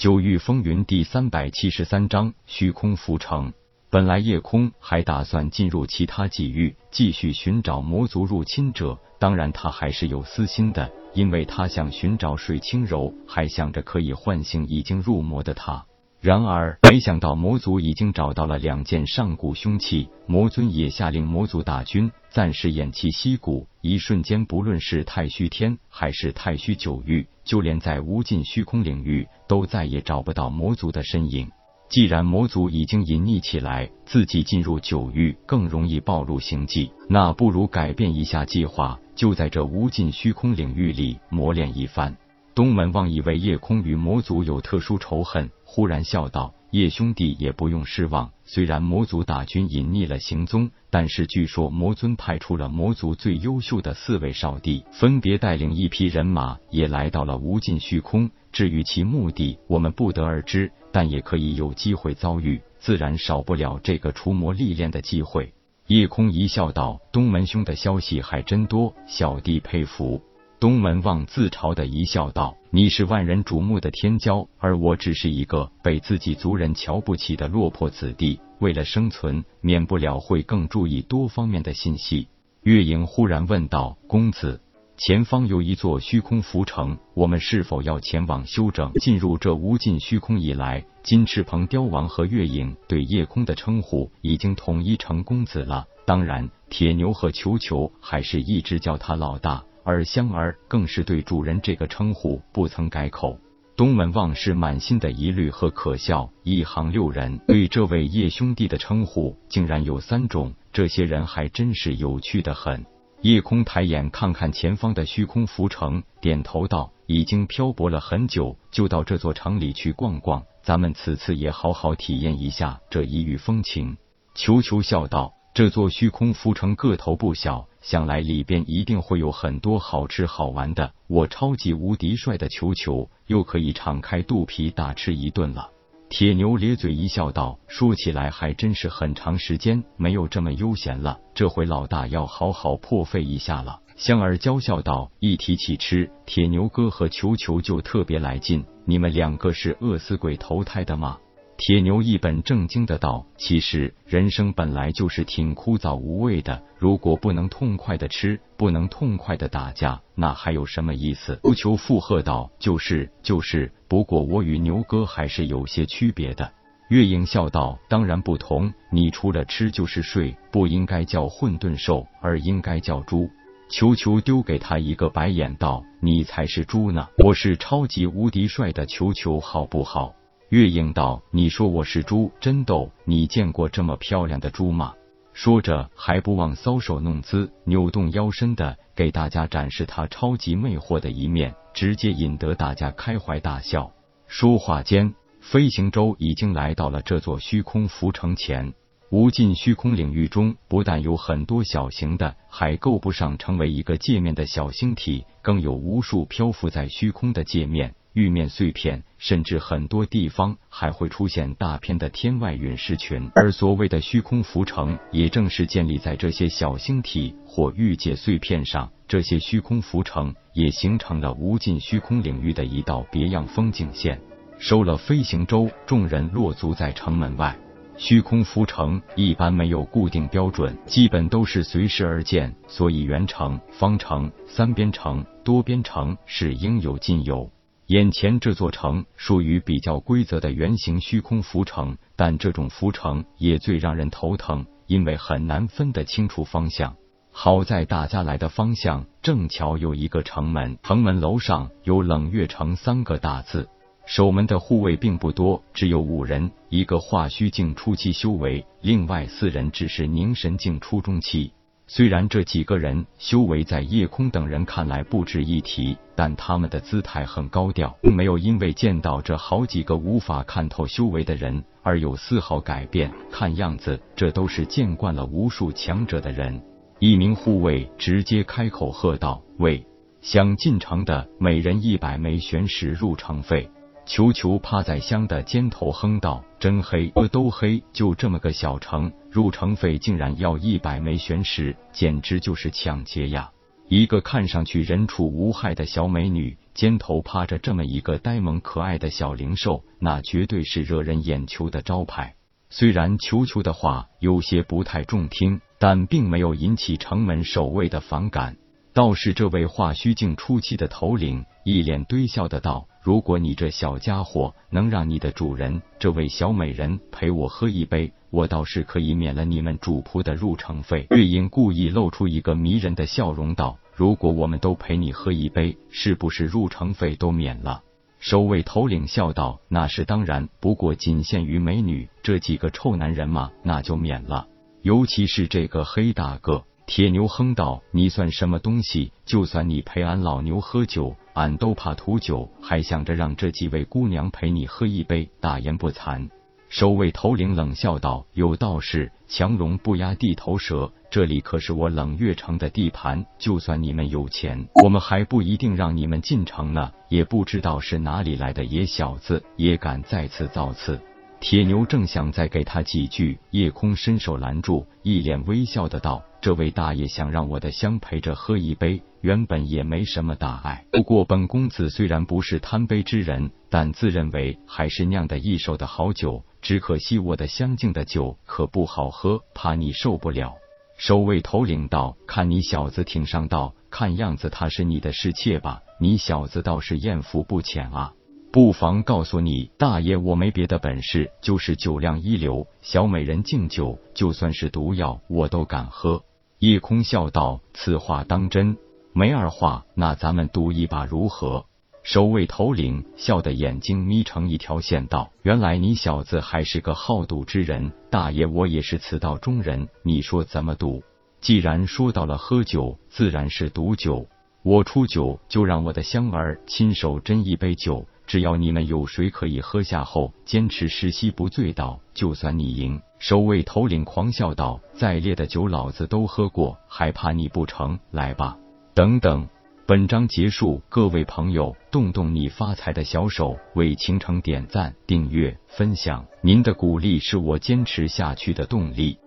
九域风云第三百七十三章虚空浮城。本来夜空还打算进入其他际域，继续寻找魔族入侵者。当然，他还是有私心的，因为他想寻找水清柔，还想着可以唤醒已经入魔的他。然而，没想到魔族已经找到了两件上古凶器，魔尊也下令魔族大军暂时偃旗息鼓。一瞬间，不论是太虚天还是太虚九域，就连在无尽虚空领域，都再也找不到魔族的身影。既然魔族已经隐匿起来，自己进入九域更容易暴露行迹，那不如改变一下计划，就在这无尽虚空领域里磨练一番。东门望以为夜空与魔族有特殊仇恨。忽然笑道：“叶兄弟也不用失望，虽然魔族大军隐匿了行踪，但是据说魔尊派出了魔族最优秀的四位少帝，分别带领一批人马，也来到了无尽虚空。至于其目的，我们不得而知，但也可以有机会遭遇，自然少不了这个除魔历练的机会。”夜空一笑道：“东门兄的消息还真多，小弟佩服。”东门望自嘲的一笑，道：“你是万人瞩目的天骄，而我只是一个被自己族人瞧不起的落魄子弟。为了生存，免不了会更注意多方面的信息。”月影忽然问道：“公子，前方有一座虚空浮城，我们是否要前往修整？”进入这无尽虚空以来，金翅鹏雕王和月影对夜空的称呼已经统一成公子了。当然，铁牛和球球还是一直叫他老大。而香儿更是对主人这个称呼不曾改口。东门望是满心的疑虑和可笑，一行六人 对这位叶兄弟的称呼竟然有三种，这些人还真是有趣的很。夜空抬眼看看前方的虚空浮城，点头道：“已经漂泊了很久，就到这座城里去逛逛，咱们此次也好好体验一下这异域风情。”球球笑道：“这座虚空浮城个头不小。”想来里边一定会有很多好吃好玩的，我超级无敌帅的球球又可以敞开肚皮大吃一顿了。铁牛咧嘴一笑道：“说起来还真是很长时间没有这么悠闲了，这回老大要好好破费一下了。”香儿娇笑道：“一提起吃，铁牛哥和球球就特别来劲，你们两个是饿死鬼投胎的吗？”铁牛一本正经的道：“其实人生本来就是挺枯燥无味的，如果不能痛快的吃，不能痛快的打架，那还有什么意思？”不求附和道：“就是就是，不过我与牛哥还是有些区别的。”月影笑道：“当然不同，你除了吃就是睡，不应该叫混沌兽，而应该叫猪。”球球丢给他一个白眼道：“你才是猪呢！我是超级无敌帅的球球，好不好？”月影道：“你说我是猪，真逗！你见过这么漂亮的猪吗？”说着，还不忘搔首弄姿，扭动腰身的给大家展示他超级魅惑的一面，直接引得大家开怀大笑。说话间，飞行舟已经来到了这座虚空浮城前。无尽虚空领域中，不但有很多小型的，还够不上成为一个界面的小星体，更有无数漂浮在虚空的界面。玉面碎片，甚至很多地方还会出现大片的天外陨石群，而所谓的虚空浮城，也正是建立在这些小星体或玉界碎片上。这些虚空浮城也形成了无尽虚空领域的一道别样风景线。收了飞行舟，众人落足在城门外。虚空浮城一般没有固定标准，基本都是随时而建，所以圆城、方城、三边城、多边城是应有尽有。眼前这座城属于比较规则的圆形虚空浮城，但这种浮城也最让人头疼，因为很难分得清楚方向。好在大家来的方向正巧有一个城门，城门楼上有“冷月城”三个大字。守门的护卫并不多，只有五人，一个化虚境初期修为，另外四人只是凝神境初中期。虽然这几个人修为在夜空等人看来不值一提，但他们的姿态很高调，并没有因为见到这好几个无法看透修为的人而有丝毫改变。看样子，这都是见惯了无数强者的人。一名护卫直接开口喝道：“喂，想进城的，每人一百枚玄石入城费。”球球趴在香的肩头哼道：“真黑，呃，都黑，就这么个小城，入城费竟然要一百枚玄石，简直就是抢劫呀！”一个看上去人畜无害的小美女，肩头趴着这么一个呆萌可爱的小灵兽，那绝对是惹人眼球的招牌。虽然球球的话有些不太中听，但并没有引起城门守卫的反感。倒是这位化虚境初期的头领一脸堆笑的道：“如果你这小家伙能让你的主人这位小美人陪我喝一杯，我倒是可以免了你们主仆的入城费。”月英故意露出一个迷人的笑容道：“如果我们都陪你喝一杯，是不是入城费都免了？”守卫头领笑道：“那是当然，不过仅限于美女这几个臭男人嘛，那就免了。尤其是这个黑大个。”铁牛哼道：“你算什么东西？就算你陪俺老牛喝酒，俺都怕吐酒，还想着让这几位姑娘陪你喝一杯，大言不惭。”守卫头领冷笑道：“有道是强龙不压地头蛇，这里可是我冷月城的地盘。就算你们有钱，我们还不一定让你们进城呢。也不知道是哪里来的野小子，也敢再次造次。”铁牛正想再给他几句，夜空伸手拦住，一脸微笑的道：“这位大爷想让我的香陪着喝一杯，原本也没什么大碍。不过本公子虽然不是贪杯之人，但自认为还是酿的一手的好酒。”只可惜我的香敬的酒可不好喝，怕你受不了。守卫头领道：“看你小子挺上道，看样子他是你的侍妾吧？你小子倒是艳福不浅啊！不妨告诉你大爷，我没别的本事，就是酒量一流。小美人敬酒，就算是毒药，我都敢喝。”夜空笑道：“此话当真？没二话，那咱们赌一把如何？”守卫头领笑得眼睛眯成一条线，道：“原来你小子还是个好赌之人，大爷我也是此道中人，你说怎么赌？既然说到了喝酒，自然是赌酒。我出酒，就让我的香儿亲手斟一杯酒，只要你们有谁可以喝下后坚持十息不醉倒，就算你赢。”守卫头领狂笑道：“再烈的酒，老子都喝过，还怕你不成？来吧！”等等。本章结束，各位朋友，动动你发财的小手，为倾城点赞、订阅、分享，您的鼓励是我坚持下去的动力。